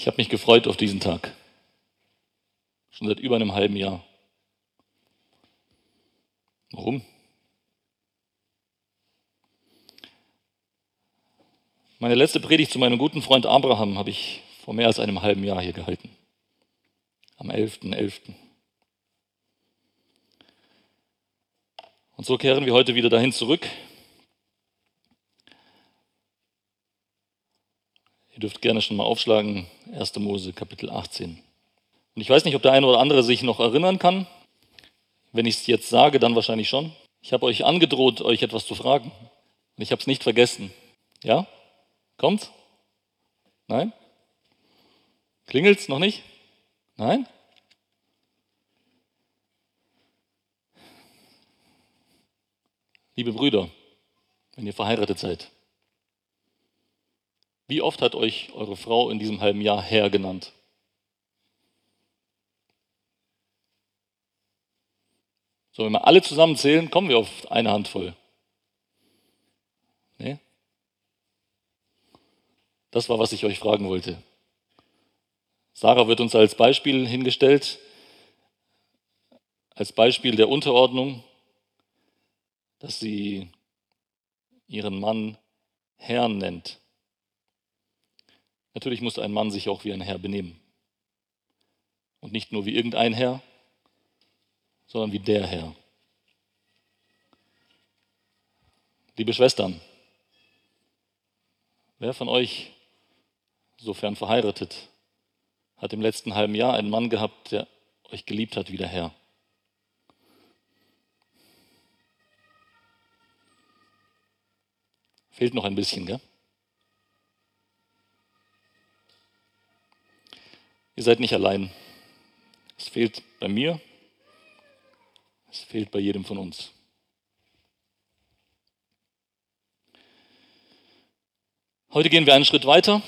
Ich habe mich gefreut auf diesen Tag. Schon seit über einem halben Jahr. Warum? Meine letzte Predigt zu meinem guten Freund Abraham habe ich vor mehr als einem halben Jahr hier gehalten. Am 11.11. .11. Und so kehren wir heute wieder dahin zurück. Ihr dürft gerne schon mal aufschlagen, 1. Mose Kapitel 18. Und ich weiß nicht, ob der eine oder andere sich noch erinnern kann. Wenn ich es jetzt sage, dann wahrscheinlich schon. Ich habe euch angedroht, euch etwas zu fragen. Und ich habe es nicht vergessen. Ja? Kommt's? Nein? Klingelt's noch nicht? Nein? Liebe Brüder, wenn ihr verheiratet seid, wie oft hat euch eure Frau in diesem halben Jahr Herr genannt? So, wenn wir alle zusammenzählen, kommen wir auf eine Handvoll. Nee? Das war, was ich euch fragen wollte. Sarah wird uns als Beispiel hingestellt, als Beispiel der Unterordnung, dass sie ihren Mann Herrn nennt. Natürlich muss ein Mann sich auch wie ein Herr benehmen. Und nicht nur wie irgendein Herr, sondern wie der Herr. Liebe Schwestern, wer von euch, sofern verheiratet, hat im letzten halben Jahr einen Mann gehabt, der euch geliebt hat wie der Herr? Fehlt noch ein bisschen, gell? Ihr seid nicht allein. Es fehlt bei mir, es fehlt bei jedem von uns. Heute gehen wir einen Schritt weiter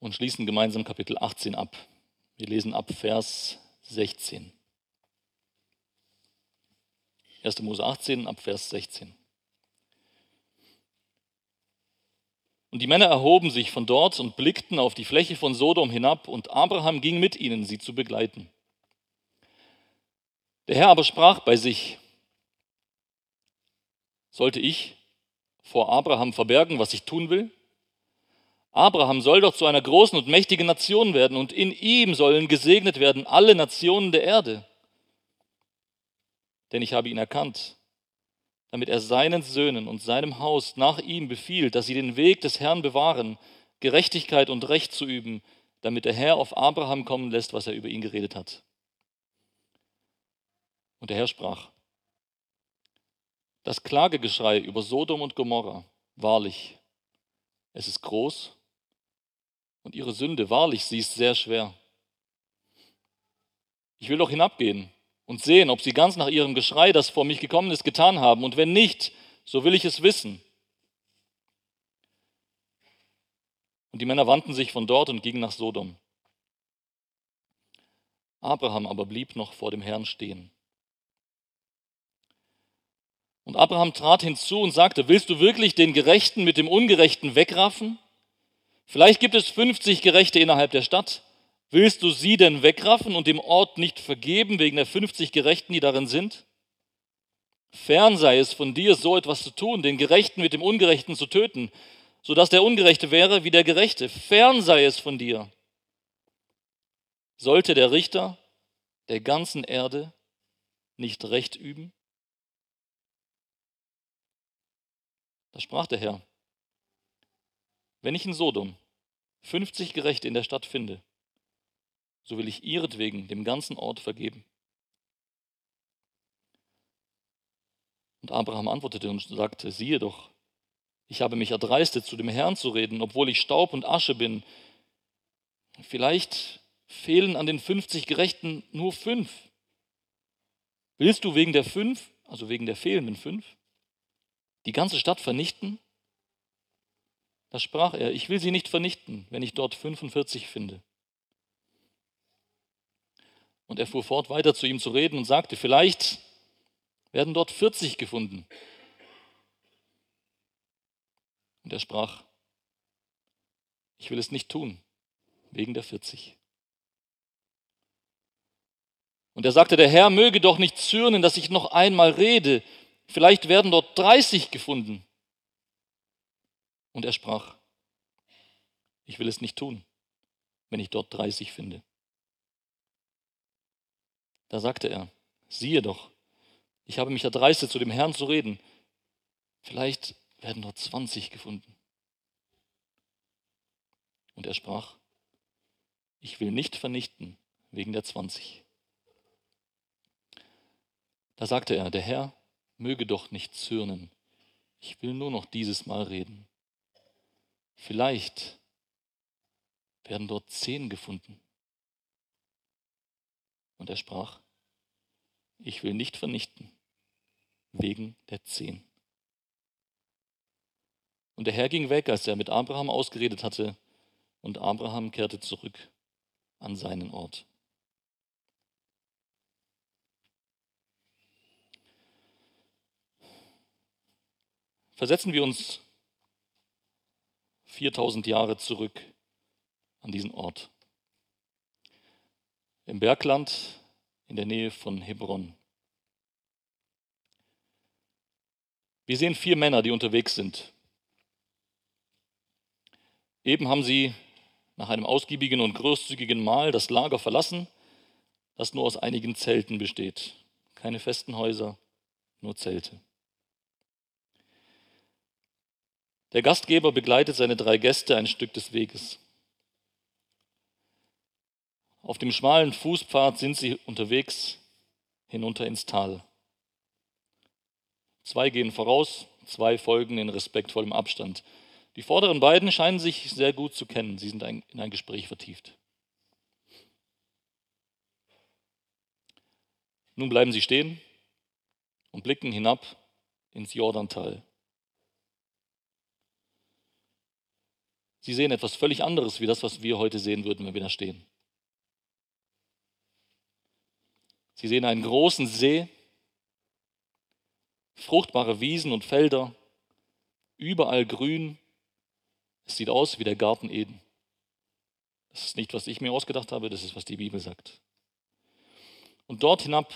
und schließen gemeinsam Kapitel 18 ab. Wir lesen ab Vers 16. 1. Mose 18 ab Vers 16. Und die Männer erhoben sich von dort und blickten auf die Fläche von Sodom hinab, und Abraham ging mit ihnen, sie zu begleiten. Der Herr aber sprach bei sich, sollte ich vor Abraham verbergen, was ich tun will? Abraham soll doch zu einer großen und mächtigen Nation werden, und in ihm sollen gesegnet werden alle Nationen der Erde. Denn ich habe ihn erkannt, damit er seinen Söhnen und seinem Haus nach ihm befiehlt, dass sie den Weg des Herrn bewahren, Gerechtigkeit und Recht zu üben, damit der Herr auf Abraham kommen lässt, was er über ihn geredet hat. Und der Herr sprach, das Klagegeschrei über Sodom und Gomorra, wahrlich, es ist groß und ihre Sünde, wahrlich, sie ist sehr schwer. Ich will doch hinabgehen und sehen, ob sie ganz nach ihrem Geschrei, das vor mich gekommen ist, getan haben. Und wenn nicht, so will ich es wissen. Und die Männer wandten sich von dort und gingen nach Sodom. Abraham aber blieb noch vor dem Herrn stehen. Und Abraham trat hinzu und sagte, willst du wirklich den Gerechten mit dem Ungerechten wegraffen? Vielleicht gibt es 50 Gerechte innerhalb der Stadt. Willst du sie denn wegraffen und dem Ort nicht vergeben wegen der 50 Gerechten, die darin sind? Fern sei es von dir, so etwas zu tun, den Gerechten mit dem Ungerechten zu töten, sodass der Ungerechte wäre wie der Gerechte. Fern sei es von dir. Sollte der Richter der ganzen Erde nicht Recht üben? Da sprach der Herr, wenn ich in Sodom 50 Gerechte in der Stadt finde, so will ich ihretwegen dem ganzen Ort vergeben. Und Abraham antwortete und sagte, siehe doch, ich habe mich erdreistet, zu dem Herrn zu reden, obwohl ich Staub und Asche bin. Vielleicht fehlen an den 50 Gerechten nur fünf. Willst du wegen der fünf, also wegen der fehlenden fünf, die ganze Stadt vernichten? Da sprach er, ich will sie nicht vernichten, wenn ich dort 45 finde. Und er fuhr fort, weiter zu ihm zu reden und sagte, vielleicht werden dort 40 gefunden. Und er sprach, Ich will es nicht tun, wegen der 40. Und er sagte, der Herr möge doch nicht zürnen, dass ich noch einmal rede. Vielleicht werden dort 30 gefunden. Und er sprach, ich will es nicht tun, wenn ich dort 30 finde. Da sagte er, siehe doch, ich habe mich erdreistet, zu dem Herrn zu reden. Vielleicht werden dort 20 gefunden. Und er sprach, ich will nicht vernichten wegen der 20. Da sagte er, der Herr möge doch nicht zürnen. Ich will nur noch dieses Mal reden. Vielleicht werden dort zehn gefunden. Und er sprach, ich will nicht vernichten wegen der zehn. Und der Herr ging weg, als er mit Abraham ausgeredet hatte, und Abraham kehrte zurück an seinen Ort. Versetzen wir uns 4000 Jahre zurück an diesen Ort. Im Bergland in der Nähe von Hebron. Wir sehen vier Männer, die unterwegs sind. Eben haben sie nach einem ausgiebigen und großzügigen Mahl das Lager verlassen, das nur aus einigen Zelten besteht. Keine festen Häuser, nur Zelte. Der Gastgeber begleitet seine drei Gäste ein Stück des Weges. Auf dem schmalen Fußpfad sind sie unterwegs hinunter ins Tal. Zwei gehen voraus, zwei folgen in respektvollem Abstand. Die vorderen beiden scheinen sich sehr gut zu kennen. Sie sind in ein Gespräch vertieft. Nun bleiben sie stehen und blicken hinab ins Jordantal. Sie sehen etwas völlig anderes wie das, was wir heute sehen würden, wenn wir da stehen. Sie sehen einen großen See, fruchtbare Wiesen und Felder, überall grün. Es sieht aus wie der Garten Eden. Das ist nicht, was ich mir ausgedacht habe, das ist, was die Bibel sagt. Und dort hinab,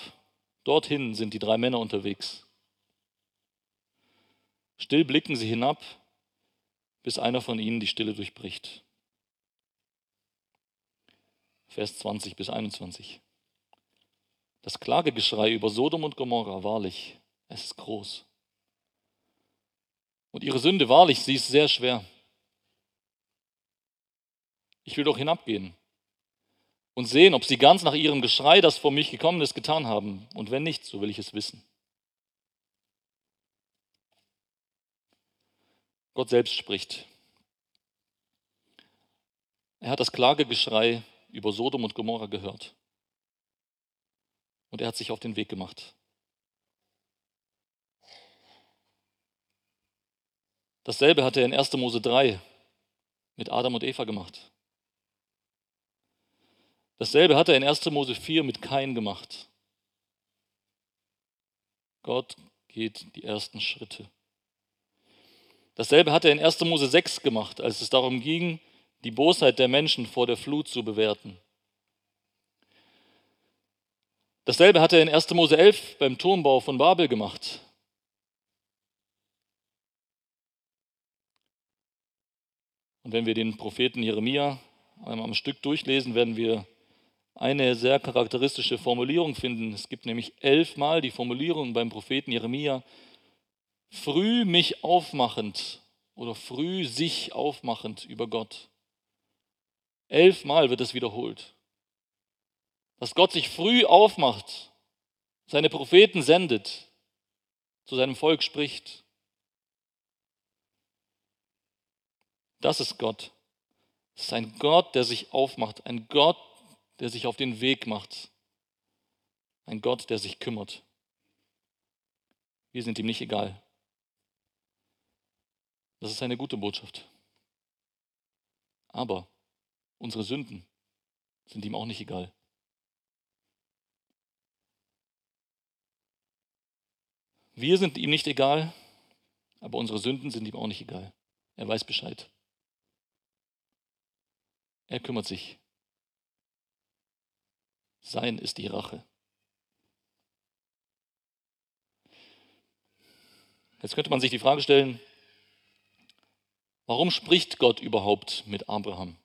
dorthin sind die drei Männer unterwegs. Still blicken sie hinab bis einer von ihnen die Stille durchbricht. Vers 20 bis 21. Das Klagegeschrei über Sodom und Gomorra, wahrlich, es ist groß. Und ihre Sünde, wahrlich, sie ist sehr schwer. Ich will doch hinabgehen und sehen, ob sie ganz nach ihrem Geschrei, das vor mich gekommen ist, getan haben. Und wenn nicht, so will ich es wissen. Gott selbst spricht. Er hat das Klagegeschrei über Sodom und Gomorra gehört. Und er hat sich auf den Weg gemacht. Dasselbe hat er in 1. Mose 3 mit Adam und Eva gemacht. Dasselbe hat er in 1. Mose 4 mit Kain gemacht. Gott geht die ersten Schritte. Dasselbe hat er in 1. Mose 6 gemacht, als es darum ging, die Bosheit der Menschen vor der Flut zu bewerten. Dasselbe hat er in 1. Mose 11 beim Turmbau von Babel gemacht. Und wenn wir den Propheten Jeremia einmal am Stück durchlesen, werden wir eine sehr charakteristische Formulierung finden. Es gibt nämlich elfmal die Formulierung beim Propheten Jeremia, früh mich aufmachend oder früh sich aufmachend über Gott. Elfmal wird es wiederholt. Dass Gott sich früh aufmacht, seine Propheten sendet, zu seinem Volk spricht. Das ist Gott. Es ist ein Gott, der sich aufmacht, ein Gott, der sich auf den Weg macht, ein Gott, der sich kümmert. Wir sind ihm nicht egal. Das ist eine gute Botschaft. Aber unsere Sünden sind ihm auch nicht egal. Wir sind ihm nicht egal, aber unsere Sünden sind ihm auch nicht egal. Er weiß Bescheid. Er kümmert sich. Sein ist die Rache. Jetzt könnte man sich die Frage stellen, warum spricht Gott überhaupt mit Abraham?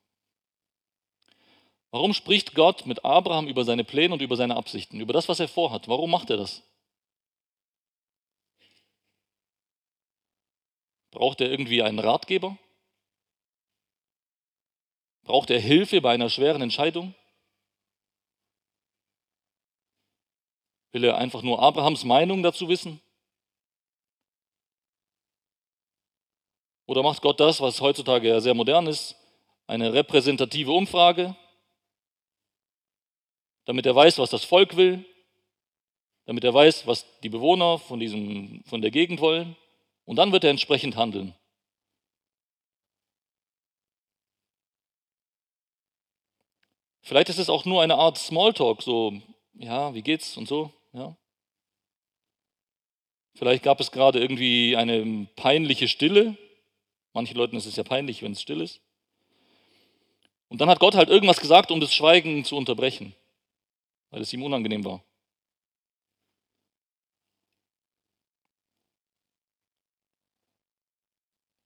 Warum spricht Gott mit Abraham über seine Pläne und über seine Absichten, über das, was er vorhat? Warum macht er das? Braucht er irgendwie einen Ratgeber? Braucht er Hilfe bei einer schweren Entscheidung? Will er einfach nur Abrahams Meinung dazu wissen? Oder macht Gott das, was heutzutage ja sehr modern ist, eine repräsentative Umfrage, damit er weiß, was das Volk will, damit er weiß, was die Bewohner von, diesem, von der Gegend wollen, und dann wird er entsprechend handeln. Vielleicht ist es auch nur eine Art Smalltalk, so, ja, wie geht's und so, ja. Vielleicht gab es gerade irgendwie eine peinliche Stille Manchen Leuten ist es ja peinlich, wenn es still ist. Und dann hat Gott halt irgendwas gesagt, um das Schweigen zu unterbrechen, weil es ihm unangenehm war.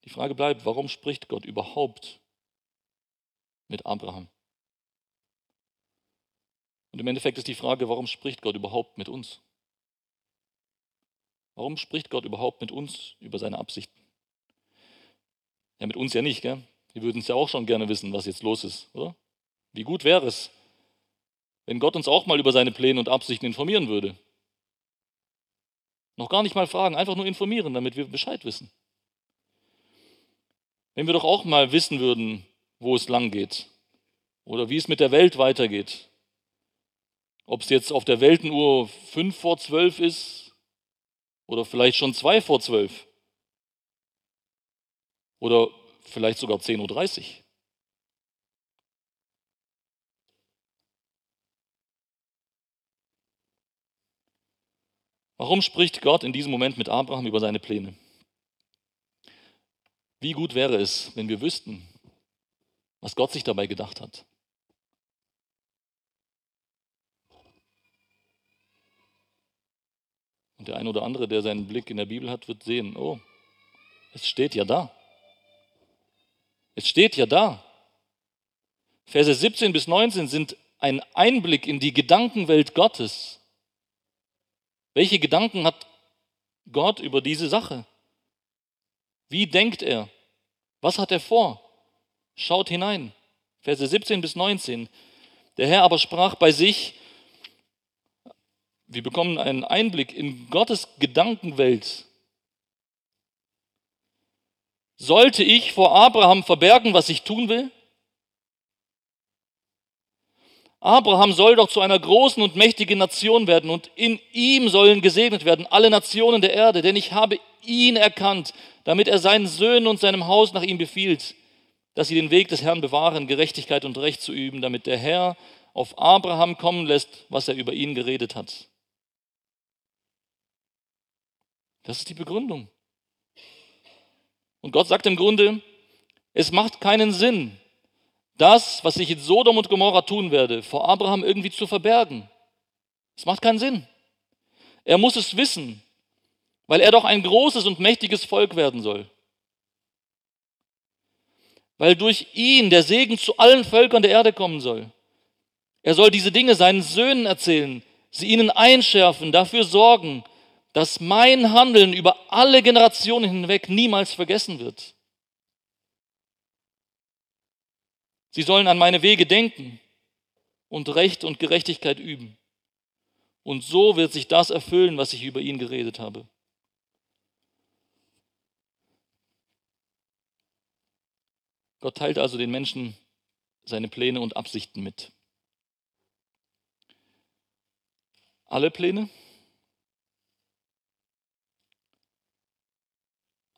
Die Frage bleibt, warum spricht Gott überhaupt mit Abraham? Und im Endeffekt ist die Frage, warum spricht Gott überhaupt mit uns? Warum spricht Gott überhaupt mit uns über seine Absichten? Ja, mit uns ja nicht, gell? Wir würden es ja auch schon gerne wissen, was jetzt los ist, oder? Wie gut wäre es, wenn Gott uns auch mal über seine Pläne und Absichten informieren würde. Noch gar nicht mal fragen, einfach nur informieren, damit wir Bescheid wissen. Wenn wir doch auch mal wissen würden, wo es lang geht oder wie es mit der Welt weitergeht. Ob es jetzt auf der Weltenuhr fünf vor zwölf ist oder vielleicht schon zwei vor zwölf. Oder vielleicht sogar 10.30 Uhr. Warum spricht Gott in diesem Moment mit Abraham über seine Pläne? Wie gut wäre es, wenn wir wüssten, was Gott sich dabei gedacht hat. Und der ein oder andere, der seinen Blick in der Bibel hat, wird sehen, oh, es steht ja da. Es steht ja da. Verse 17 bis 19 sind ein Einblick in die Gedankenwelt Gottes. Welche Gedanken hat Gott über diese Sache? Wie denkt er? Was hat er vor? Schaut hinein. Verse 17 bis 19. Der Herr aber sprach bei sich, wir bekommen einen Einblick in Gottes Gedankenwelt. Sollte ich vor Abraham verbergen, was ich tun will? Abraham soll doch zu einer großen und mächtigen Nation werden und in ihm sollen gesegnet werden alle Nationen der Erde, denn ich habe ihn erkannt, damit er seinen Söhnen und seinem Haus nach ihm befiehlt, dass sie den Weg des Herrn bewahren, Gerechtigkeit und Recht zu üben, damit der Herr auf Abraham kommen lässt, was er über ihn geredet hat. Das ist die Begründung. Und Gott sagt im Grunde, es macht keinen Sinn, das, was ich in Sodom und Gomorra tun werde, vor Abraham irgendwie zu verbergen. Es macht keinen Sinn. Er muss es wissen, weil er doch ein großes und mächtiges Volk werden soll. Weil durch ihn der Segen zu allen Völkern der Erde kommen soll. Er soll diese Dinge seinen Söhnen erzählen, sie ihnen einschärfen, dafür sorgen, dass mein Handeln über alle Generationen hinweg niemals vergessen wird. Sie sollen an meine Wege denken und Recht und Gerechtigkeit üben. Und so wird sich das erfüllen, was ich über ihn geredet habe. Gott teilt also den Menschen seine Pläne und Absichten mit. Alle Pläne?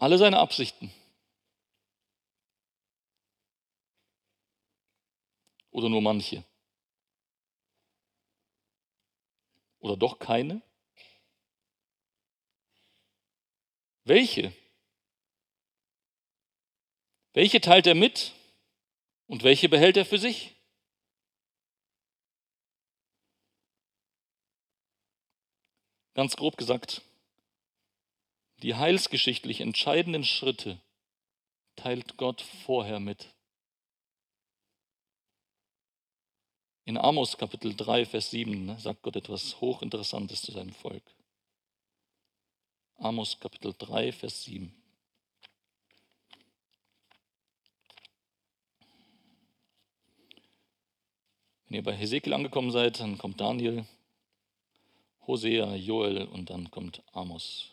alle seine Absichten. Oder nur manche? Oder doch keine? Welche? Welche teilt er mit Und welche behält er für sich? Ganz grob gesagt, die heilsgeschichtlich entscheidenden Schritte teilt Gott vorher mit. In Amos Kapitel 3, Vers 7 ne, sagt Gott etwas Hochinteressantes zu seinem Volk. Amos Kapitel 3, Vers 7. Wenn ihr bei Hesekiel angekommen seid, dann kommt Daniel, Hosea, Joel und dann kommt Amos.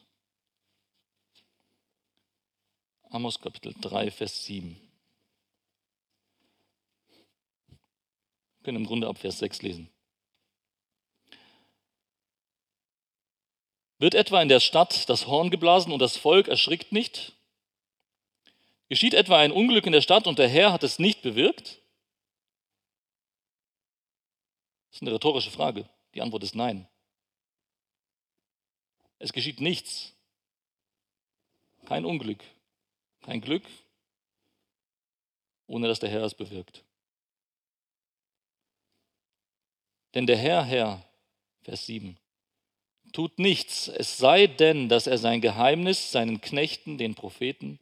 Amos Kapitel 3, Vers 7. können im Grunde ab Vers 6 lesen. Wird etwa in der Stadt das Horn geblasen und das Volk erschrickt nicht? Geschieht etwa ein Unglück in der Stadt und der Herr hat es nicht bewirkt? Das ist eine rhetorische Frage. Die Antwort ist nein. Es geschieht nichts. Kein Unglück, kein Glück, ohne dass der Herr es bewirkt. Denn der Herr, Herr, Vers 7, tut nichts, es sei denn, dass er sein Geheimnis seinen Knechten, den Propheten,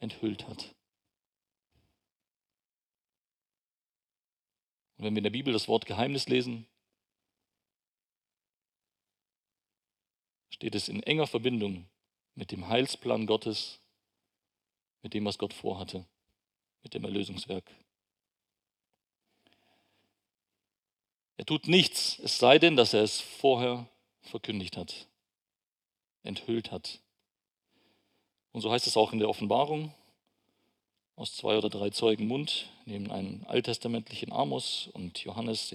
enthüllt hat. Und wenn wir in der Bibel das Wort Geheimnis lesen, steht es in enger Verbindung mit dem Heilsplan Gottes, mit dem, was Gott vorhatte, mit dem Erlösungswerk. Er tut nichts, es sei denn, dass er es vorher verkündigt hat, enthüllt hat. Und so heißt es auch in der Offenbarung, aus zwei oder drei Zeugen Mund, neben einem alttestamentlichen Amos und Johannes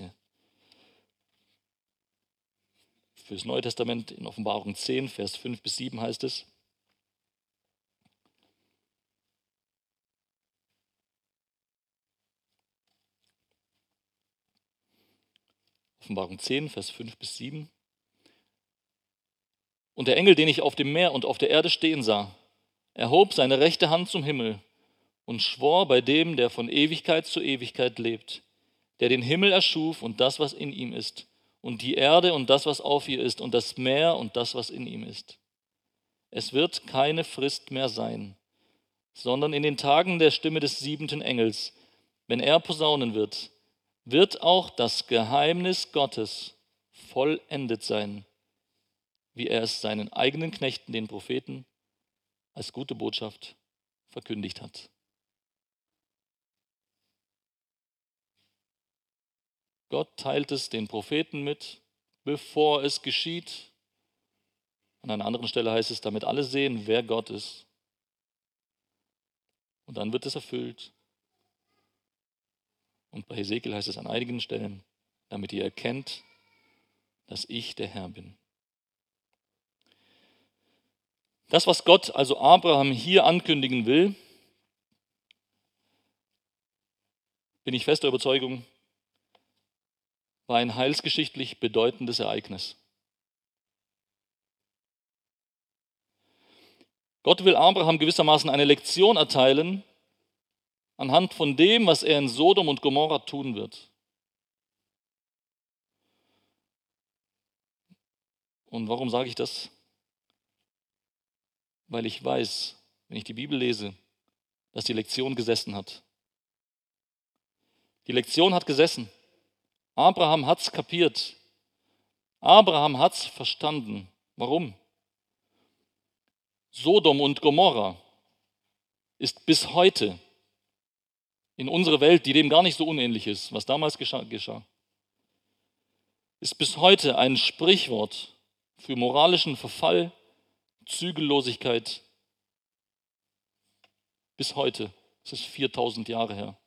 fürs Neue Testament in Offenbarung 10, Vers 5 bis 7 heißt es, Offenbarung 10, Vers 5 bis 7. Und der Engel, den ich auf dem Meer und auf der Erde stehen sah, erhob seine rechte Hand zum Himmel und schwor bei dem, der von Ewigkeit zu Ewigkeit lebt, der den Himmel erschuf und das, was in ihm ist, und die Erde und das, was auf ihr ist, und das Meer und das, was in ihm ist. Es wird keine Frist mehr sein, sondern in den Tagen der Stimme des siebenten Engels, wenn er posaunen wird, wird auch das Geheimnis Gottes vollendet sein, wie er es seinen eigenen Knechten, den Propheten, als gute Botschaft verkündigt hat. Gott teilt es den Propheten mit, bevor es geschieht. An einer anderen Stelle heißt es, damit alle sehen, wer Gott ist. Und dann wird es erfüllt. Und bei Hesekiel heißt es an einigen Stellen, damit ihr erkennt, dass ich der Herr bin. Das, was Gott also Abraham hier ankündigen will, bin ich fester Überzeugung, war ein heilsgeschichtlich bedeutendes Ereignis. Gott will Abraham gewissermaßen eine Lektion erteilen, anhand von dem, was er in Sodom und Gomorra tun wird. Und warum sage ich das? Weil ich weiß, wenn ich die Bibel lese, dass die Lektion gesessen hat. Die Lektion hat gesessen. Abraham hat es kapiert. Abraham hat es verstanden. Warum? Sodom und Gomorra ist bis heute in unsere Welt, die dem gar nicht so unähnlich ist, was damals geschah, ist bis heute ein Sprichwort für moralischen Verfall, Zügellosigkeit. Bis heute, es ist 4000 Jahre her.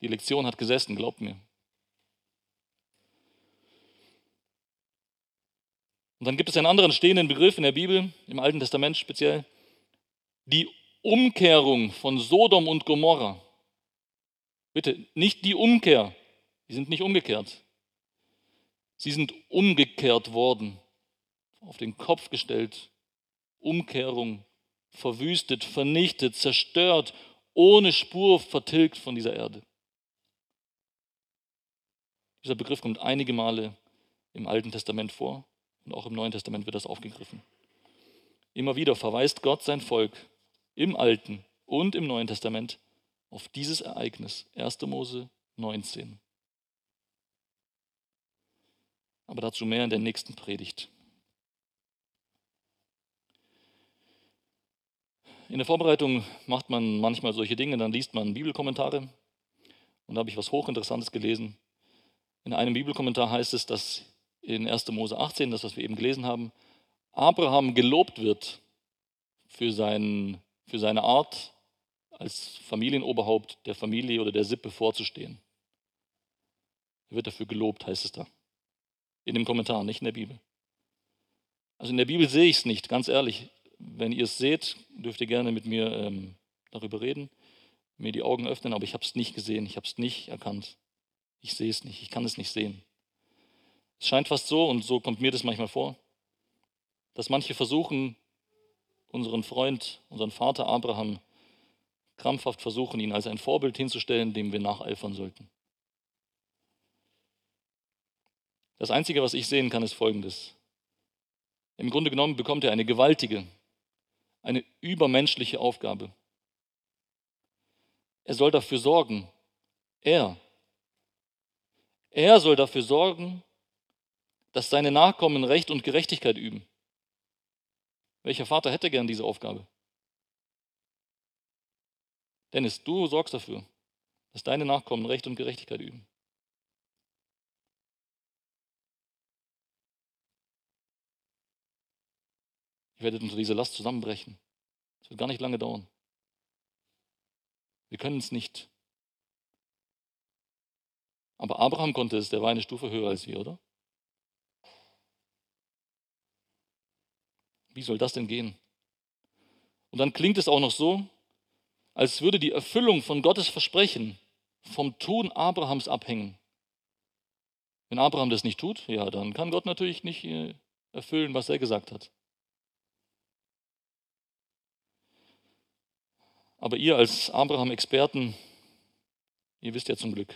Die Lektion hat gesessen, glaubt mir. Und dann gibt es einen anderen stehenden Begriff in der Bibel, im Alten Testament speziell, die Umkehrung von Sodom und Gomorra. Bitte, nicht die Umkehr. Die sind nicht umgekehrt. Sie sind umgekehrt worden, auf den Kopf gestellt. Umkehrung, verwüstet, vernichtet, zerstört, ohne Spur vertilgt von dieser Erde. Dieser Begriff kommt einige Male im Alten Testament vor und auch im Neuen Testament wird das aufgegriffen. Immer wieder verweist Gott sein Volk im Alten und im Neuen Testament auf dieses Ereignis, 1. Mose 19. Aber dazu mehr in der nächsten Predigt. In der Vorbereitung macht man manchmal solche Dinge, dann liest man Bibelkommentare. Und da habe ich was Hochinteressantes gelesen. In einem Bibelkommentar heißt es, dass in 1. Mose 18, das was wir eben gelesen haben, Abraham gelobt wird für, sein, für seine Art, als Familienoberhaupt der Familie oder der Sippe vorzustehen. Er wird dafür gelobt, heißt es da. In dem Kommentar, nicht in der Bibel. Also in der Bibel sehe ich es nicht, ganz ehrlich. Wenn ihr es seht, dürft ihr gerne mit mir ähm, darüber reden, mir die Augen öffnen, aber ich habe es nicht gesehen, ich habe es nicht erkannt. Ich sehe es nicht, ich kann es nicht sehen. Es scheint fast so, und so kommt mir das manchmal vor, dass manche versuchen, unseren Freund, unseren Vater Abraham, krampfhaft versuchen, ihn als ein Vorbild hinzustellen, dem wir nacheifern sollten. Das Einzige, was ich sehen kann, ist Folgendes. Im Grunde genommen bekommt er eine gewaltige, eine übermenschliche Aufgabe. Er soll dafür sorgen, er, er soll dafür sorgen, dass seine Nachkommen Recht und Gerechtigkeit üben. Welcher Vater hätte gern diese Aufgabe? Dennis, du sorgst dafür, dass deine Nachkommen Recht und Gerechtigkeit üben. Ihr werdet unter dieser Last zusammenbrechen. Es wird gar nicht lange dauern. Wir können es nicht. Aber Abraham konnte es, der war eine Stufe höher als wir, oder? Wie soll das denn gehen? Und dann klingt es auch noch so, als würde die Erfüllung von Gottes Versprechen vom Tun Abrahams abhängen. Wenn Abraham das nicht tut, ja, dann kann Gott natürlich nicht äh, erfüllen, was er gesagt hat. Aber ihr als Abraham-Experten, ihr wisst ja zum Glück,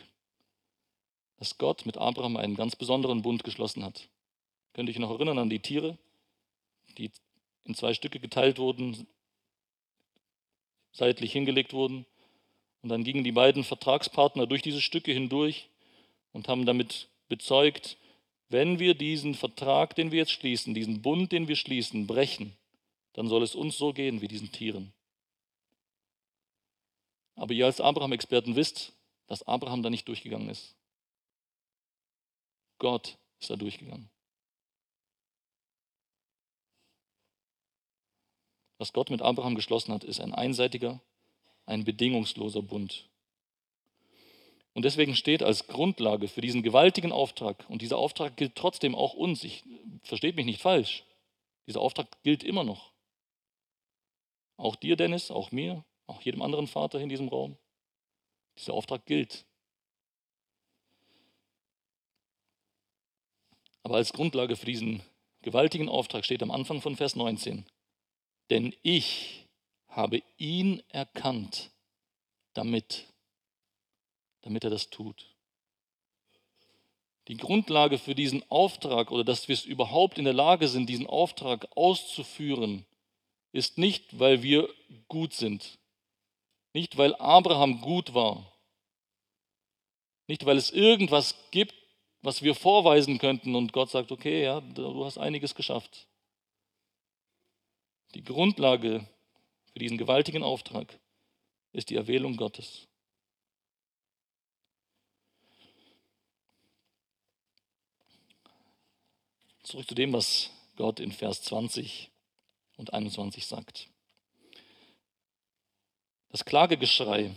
dass Gott mit Abraham einen ganz besonderen Bund geschlossen hat. Könnt ihr euch noch erinnern an die Tiere, die in zwei Stücke geteilt wurden, seitlich hingelegt wurden. Und dann gingen die beiden Vertragspartner durch diese Stücke hindurch und haben damit bezeugt, wenn wir diesen Vertrag, den wir jetzt schließen, diesen Bund, den wir schließen, brechen, dann soll es uns so gehen wie diesen Tieren. Aber ihr als Abraham-Experten wisst, dass Abraham da nicht durchgegangen ist. Gott ist da durchgegangen. Was Gott mit Abraham geschlossen hat, ist ein einseitiger, ein bedingungsloser Bund. Und deswegen steht als Grundlage für diesen gewaltigen Auftrag, und dieser Auftrag gilt trotzdem auch uns, ich versteht mich nicht falsch, dieser Auftrag gilt immer noch. Auch dir, Dennis, auch mir, auch jedem anderen Vater in diesem Raum. Dieser Auftrag gilt. Aber als Grundlage für diesen gewaltigen Auftrag steht am Anfang von Vers 19, denn ich habe ihn erkannt, damit, damit er das tut. Die Grundlage für diesen Auftrag oder dass wir es überhaupt in der Lage sind, diesen Auftrag auszuführen, ist nicht, weil wir gut sind, nicht weil Abraham gut war, nicht weil es irgendwas gibt, was wir vorweisen könnten und Gott sagt, okay, ja, du hast einiges geschafft. Die Grundlage für diesen gewaltigen Auftrag ist die Erwählung Gottes. Zurück zu dem, was Gott in Vers 20 und 21 sagt. Das Klagegeschrei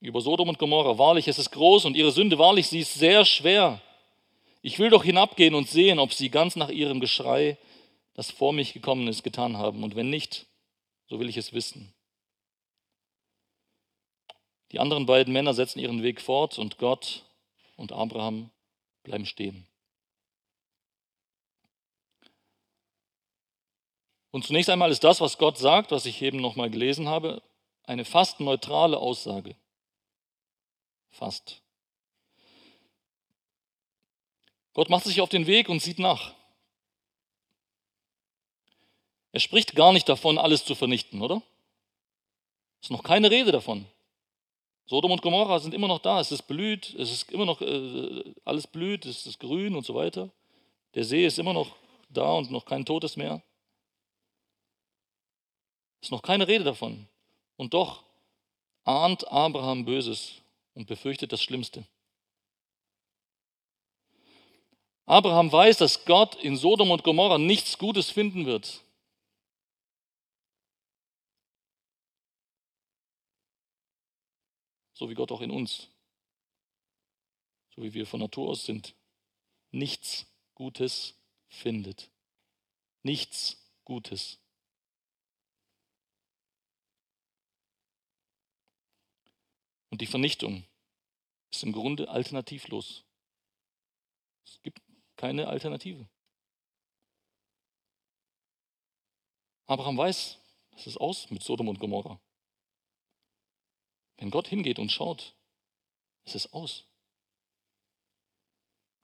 über Sodom und Gomorra, wahrlich, es ist groß und ihre Sünde, wahrlich, sie ist sehr schwer. Ich will doch hinabgehen und sehen, ob sie ganz nach ihrem Geschrei das vor mich gekommen ist, getan haben. Und wenn nicht, so will ich es wissen. Die anderen beiden Männer setzen ihren Weg fort und Gott und Abraham bleiben stehen. Und zunächst einmal ist das, was Gott sagt, was ich eben nochmal gelesen habe, eine fast neutrale Aussage. Fast. Gott macht sich auf den Weg und sieht nach. Er spricht gar nicht davon, alles zu vernichten, oder? Es ist noch keine Rede davon. Sodom und Gomorra sind immer noch da, es ist blüht, es ist immer noch äh, alles blüht, es ist grün und so weiter. Der See ist immer noch da und noch kein totes Meer. Es ist noch keine Rede davon. Und doch ahnt Abraham Böses und befürchtet das Schlimmste. Abraham weiß, dass Gott in Sodom und Gomorra nichts Gutes finden wird. So wie Gott auch in uns, so wie wir von Natur aus sind, nichts Gutes findet. Nichts Gutes. Und die Vernichtung ist im Grunde alternativlos. Es gibt keine Alternative. Abraham weiß, es ist aus mit Sodom und Gomorra. Wenn Gott hingeht und schaut, es ist aus.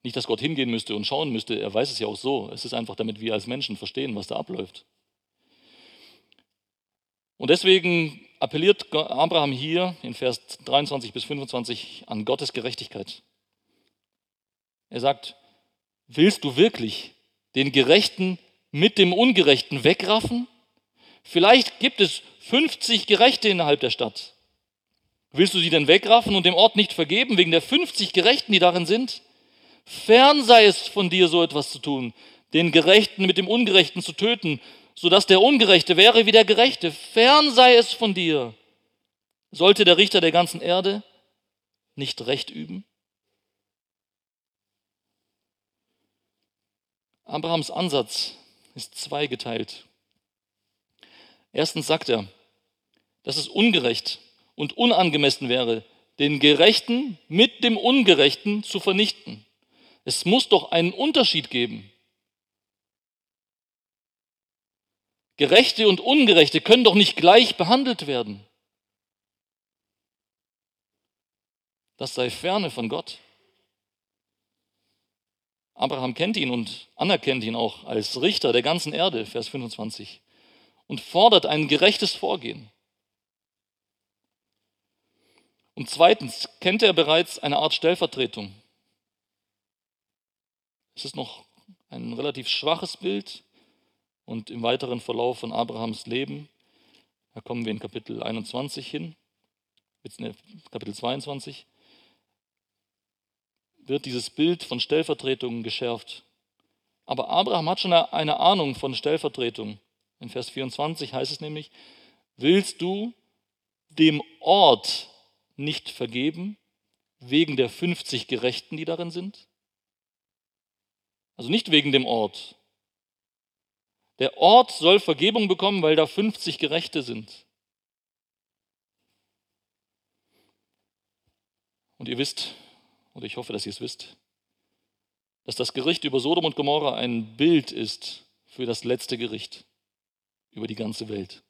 Nicht, dass Gott hingehen müsste und schauen müsste, er weiß es ja auch so. Es ist einfach, damit wir als Menschen verstehen, was da abläuft. Und deswegen appelliert Abraham hier in Vers 23 bis 25 an Gottes Gerechtigkeit. Er sagt, willst du wirklich den Gerechten mit dem Ungerechten wegraffen? Vielleicht gibt es 50 Gerechte innerhalb der Stadt. Willst du sie denn wegraffen und dem Ort nicht vergeben wegen der 50 Gerechten, die darin sind? Fern sei es von dir, so etwas zu tun, den Gerechten mit dem Ungerechten zu töten, sodass der Ungerechte wäre wie der Gerechte. Fern sei es von dir. Sollte der Richter der ganzen Erde nicht Recht üben? Abrahams Ansatz ist zweigeteilt. Erstens sagt er, dass es ungerecht und unangemessen wäre, den Gerechten mit dem Ungerechten zu vernichten. Es muss doch einen Unterschied geben. Gerechte und Ungerechte können doch nicht gleich behandelt werden. Das sei ferne von Gott. Abraham kennt ihn und anerkennt ihn auch als Richter der ganzen Erde, Vers 25, und fordert ein gerechtes Vorgehen. Und zweitens kennt er bereits eine Art Stellvertretung. Es ist noch ein relativ schwaches Bild und im weiteren Verlauf von Abrahams Leben, da kommen wir in Kapitel 21 hin, jetzt Kapitel 22, wird dieses Bild von Stellvertretungen geschärft. Aber Abraham hat schon eine Ahnung von Stellvertretung. In Vers 24 heißt es nämlich, willst du dem Ort nicht vergeben wegen der 50 Gerechten, die darin sind? Also nicht wegen dem Ort. Der Ort soll Vergebung bekommen, weil da 50 Gerechte sind. Und ihr wisst, oder ich hoffe, dass ihr es wisst, dass das Gericht über Sodom und Gomorra ein Bild ist für das letzte Gericht über die ganze Welt.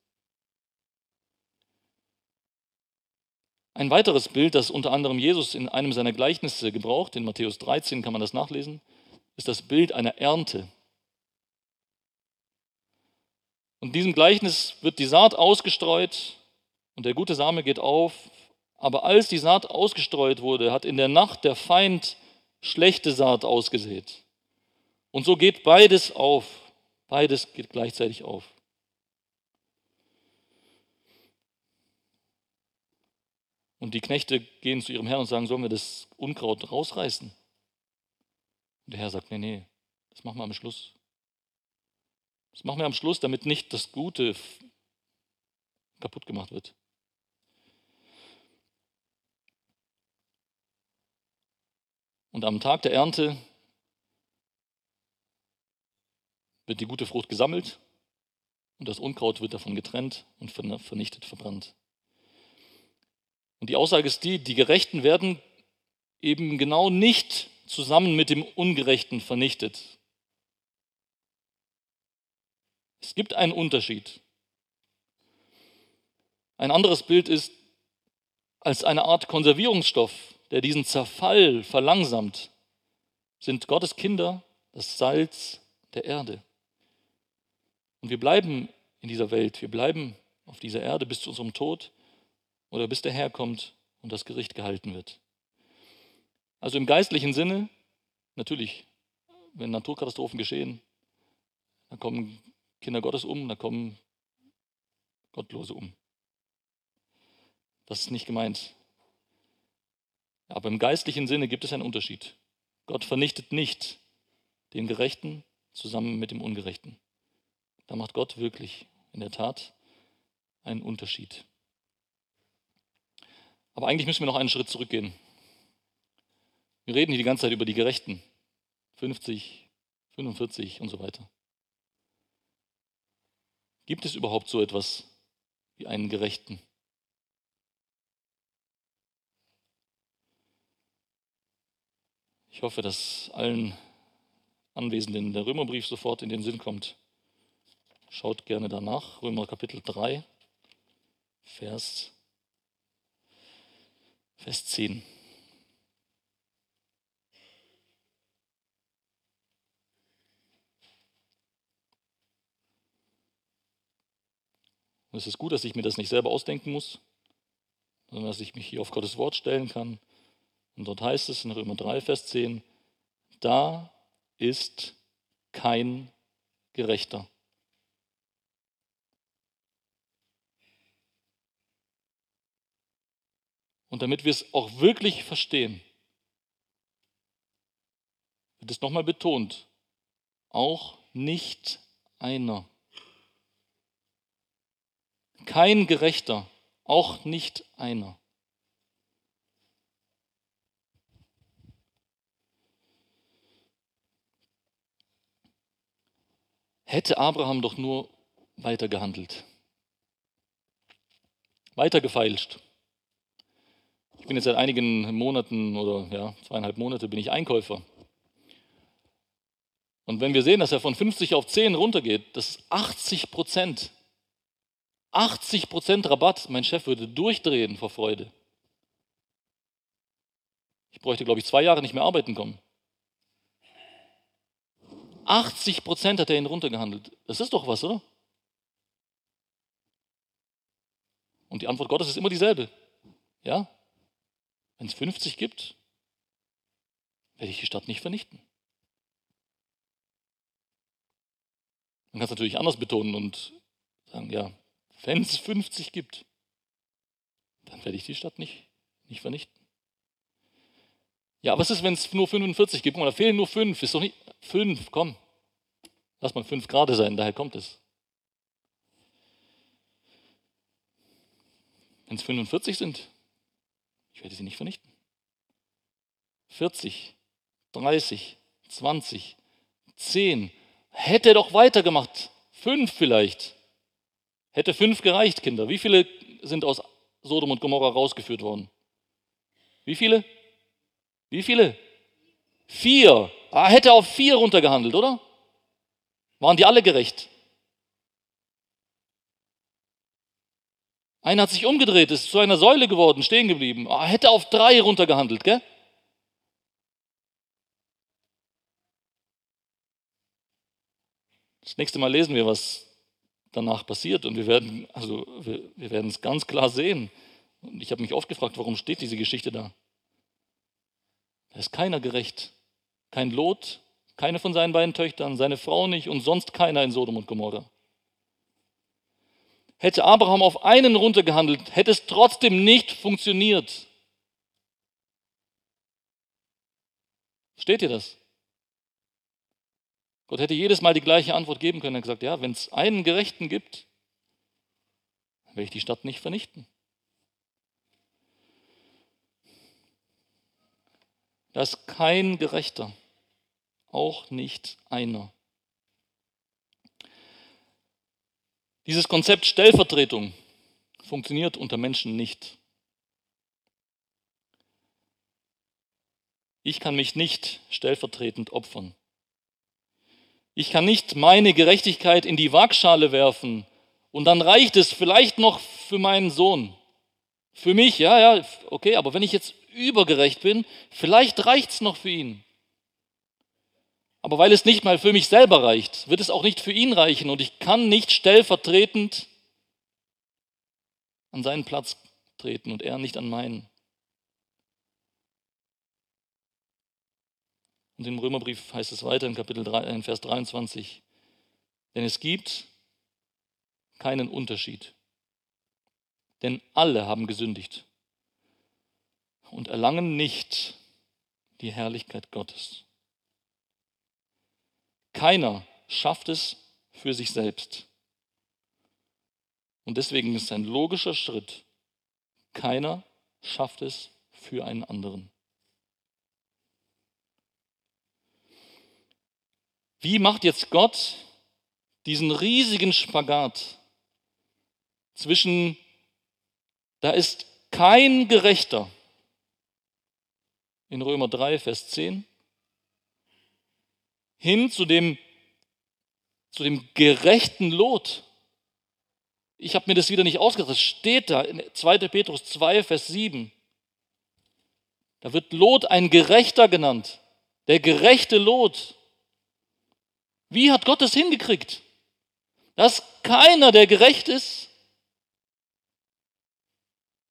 Ein weiteres Bild, das unter anderem Jesus in einem seiner Gleichnisse gebraucht, in Matthäus 13 kann man das nachlesen, ist das Bild einer Ernte. Und diesem Gleichnis wird die Saat ausgestreut und der gute Same geht auf. Aber als die Saat ausgestreut wurde, hat in der Nacht der Feind schlechte Saat ausgesät. Und so geht beides auf. Beides geht gleichzeitig auf. Und die Knechte gehen zu ihrem Herrn und sagen, sollen wir das Unkraut rausreißen? Und der Herr sagt, nee, nee, das machen wir am Schluss. Das machen wir am Schluss, damit nicht das Gute kaputt gemacht wird. Und am Tag der Ernte wird die gute Frucht gesammelt und das Unkraut wird davon getrennt und vernichtet, verbrannt. Und die Aussage ist die, die Gerechten werden eben genau nicht zusammen mit dem Ungerechten vernichtet. Es gibt einen Unterschied. Ein anderes Bild ist als eine Art Konservierungsstoff, der diesen Zerfall verlangsamt, sind Gottes Kinder das Salz der Erde. Und wir bleiben in dieser Welt, wir bleiben auf dieser Erde bis zu unserem Tod oder bis der Herr kommt und das Gericht gehalten wird. Also im geistlichen Sinne, natürlich, wenn Naturkatastrophen geschehen, dann kommen Kinder Gottes um, dann kommen Gottlose um. Das ist nicht gemeint. Aber im geistlichen Sinne gibt es einen Unterschied. Gott vernichtet nicht den Gerechten zusammen mit dem Ungerechten. Da macht Gott wirklich in der Tat einen Unterschied. Aber eigentlich müssen wir noch einen Schritt zurückgehen. Wir reden hier die ganze Zeit über die Gerechten. 50, 45 und so weiter. Gibt es überhaupt so etwas wie einen Gerechten? Ich hoffe, dass allen Anwesenden der Römerbrief sofort in den Sinn kommt. Schaut gerne danach, Römer Kapitel 3, Vers, Vers 10. Und es ist gut, dass ich mir das nicht selber ausdenken muss, sondern dass ich mich hier auf Gottes Wort stellen kann. Und dort heißt es in Römer 3, Vers 10, da ist kein Gerechter. Und damit wir es auch wirklich verstehen, wird es nochmal betont, auch nicht einer. Kein Gerechter, auch nicht einer. Hätte Abraham doch nur weiter gehandelt, weiter gefeilscht. Bin jetzt seit einigen Monaten oder ja, zweieinhalb Monate bin ich Einkäufer. Und wenn wir sehen, dass er von 50 auf 10 runtergeht, das ist 80 Prozent. 80 Prozent Rabatt. Mein Chef würde durchdrehen vor Freude. Ich bräuchte, glaube ich, zwei Jahre nicht mehr arbeiten kommen. 80 Prozent hat er ihn runtergehandelt. Das ist doch was, oder? Und die Antwort Gottes ist immer dieselbe. Ja? Wenn es 50 gibt, werde ich die Stadt nicht vernichten. Man kann es natürlich anders betonen und sagen, ja, wenn es 50 gibt, dann werde ich die Stadt nicht, nicht vernichten. Ja, was ist, wenn es nur 45 gibt? Da fehlen nur fünf. Ist doch nicht fünf, komm. Lass mal fünf gerade sein, daher kommt es. Wenn es 45 sind, ich werde sie nicht vernichten. 40, 30, 20, 10. Hätte doch weitergemacht. Fünf vielleicht. Hätte fünf gereicht, Kinder. Wie viele sind aus Sodom und Gomorra rausgeführt worden? Wie viele? Wie viele? Vier. Ah, hätte auf vier runtergehandelt, oder? Waren die alle gerecht? Einer hat sich umgedreht, ist zu einer Säule geworden, stehen geblieben. Ah, hätte auf drei runtergehandelt, gell? Das nächste Mal lesen wir, was danach passiert und wir werden, also wir, wir werden es ganz klar sehen. Und ich habe mich oft gefragt, warum steht diese Geschichte da? Da ist keiner gerecht. Kein Lot, keine von seinen beiden Töchtern, seine Frau nicht und sonst keiner in Sodom und Gomorra. Hätte Abraham auf einen runtergehandelt, hätte es trotzdem nicht funktioniert. Steht ihr das? Gott hätte jedes Mal die gleiche Antwort geben können. Er hat gesagt, ja, wenn es einen Gerechten gibt, werde ich die Stadt nicht vernichten. Da ist kein Gerechter, auch nicht einer. Dieses Konzept Stellvertretung funktioniert unter Menschen nicht. Ich kann mich nicht stellvertretend opfern. Ich kann nicht meine Gerechtigkeit in die Waagschale werfen und dann reicht es vielleicht noch für meinen Sohn. Für mich, ja, ja, okay, aber wenn ich jetzt übergerecht bin, vielleicht reicht es noch für ihn. Aber weil es nicht mal für mich selber reicht, wird es auch nicht für ihn reichen und ich kann nicht stellvertretend an seinen Platz treten und er nicht an meinen. Und im Römerbrief heißt es weiter in Kapitel 3, in Vers 23, denn es gibt keinen Unterschied. Denn alle haben gesündigt und erlangen nicht die Herrlichkeit Gottes. Keiner schafft es für sich selbst. Und deswegen ist ein logischer Schritt, keiner schafft es für einen anderen. Wie macht jetzt Gott diesen riesigen Spagat zwischen, da ist kein Gerechter, in Römer 3, Vers 10, hin zu dem, zu dem gerechten Lot. Ich habe mir das wieder nicht ausgedacht, das steht da in 2. Petrus 2, Vers 7. Da wird Lot ein Gerechter genannt, der gerechte Lot. Wie hat Gott das hingekriegt? Dass keiner, der gerecht ist,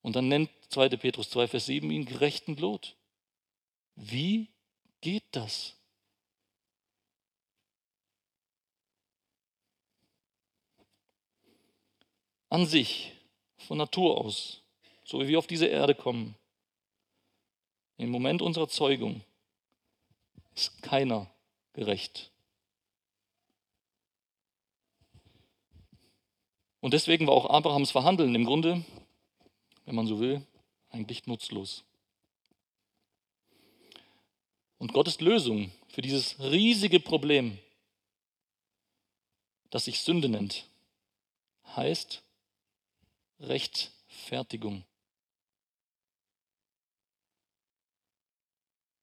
und dann nennt 2. Petrus 2, Vers 7 ihn gerechten Lot. Wie geht das? An sich, von Natur aus, so wie wir auf diese Erde kommen, im Moment unserer Zeugung, ist keiner gerecht. Und deswegen war auch Abrahams Verhandeln im Grunde, wenn man so will, eigentlich nutzlos. Und Gottes Lösung für dieses riesige Problem, das sich Sünde nennt, heißt Rechtfertigung.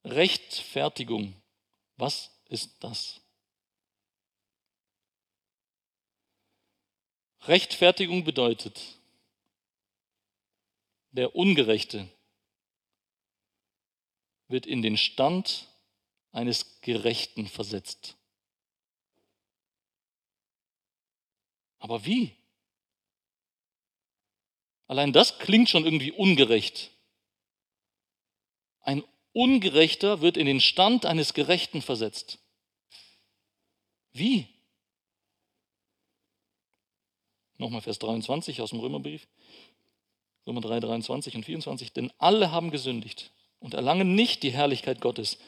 Rechtfertigung, was ist das? Rechtfertigung bedeutet, der Ungerechte wird in den Stand eines Gerechten versetzt. Aber wie? Allein das klingt schon irgendwie ungerecht. Ein Ungerechter wird in den Stand eines Gerechten versetzt. Wie? Nochmal Vers 23 aus dem Römerbrief. Römer 3, 23 und 24. Denn alle haben gesündigt und erlangen nicht die Herrlichkeit Gottes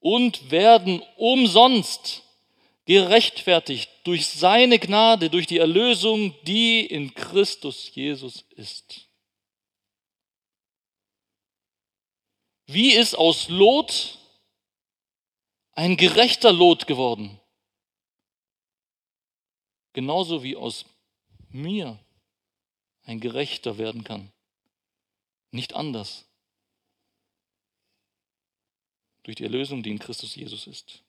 und werden umsonst gerechtfertigt durch seine Gnade, durch die Erlösung, die in Christus Jesus ist. Wie ist aus Lot ein gerechter Lot geworden? Genauso wie aus mir ein Gerechter werden kann. Nicht anders. Durch die Erlösung, die in Christus Jesus ist.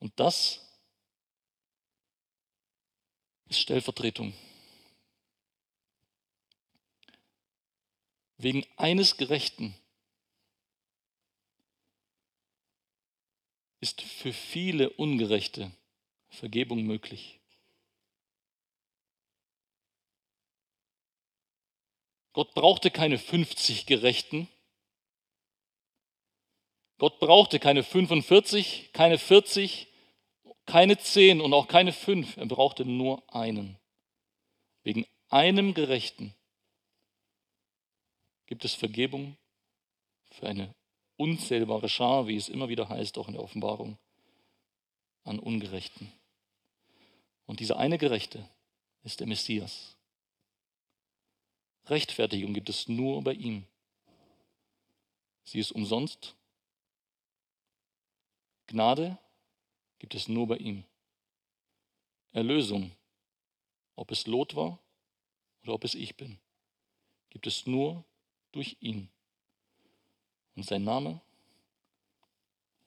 Und das ist Stellvertretung. Wegen eines Gerechten ist für viele Ungerechte Vergebung möglich. Gott brauchte keine 50 Gerechten. Gott brauchte keine 45, keine 40, keine 10 und auch keine 5. Er brauchte nur einen. Wegen einem Gerechten gibt es Vergebung für eine unzählbare Schar, wie es immer wieder heißt, auch in der Offenbarung, an Ungerechten. Und dieser eine Gerechte ist der Messias. Rechtfertigung gibt es nur bei ihm. Sie ist umsonst. Gnade gibt es nur bei ihm. Erlösung, ob es Lot war oder ob es ich bin, gibt es nur durch ihn. Und sein Name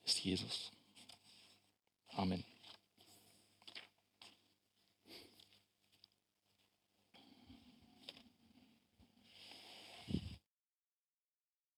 ist Jesus. Amen.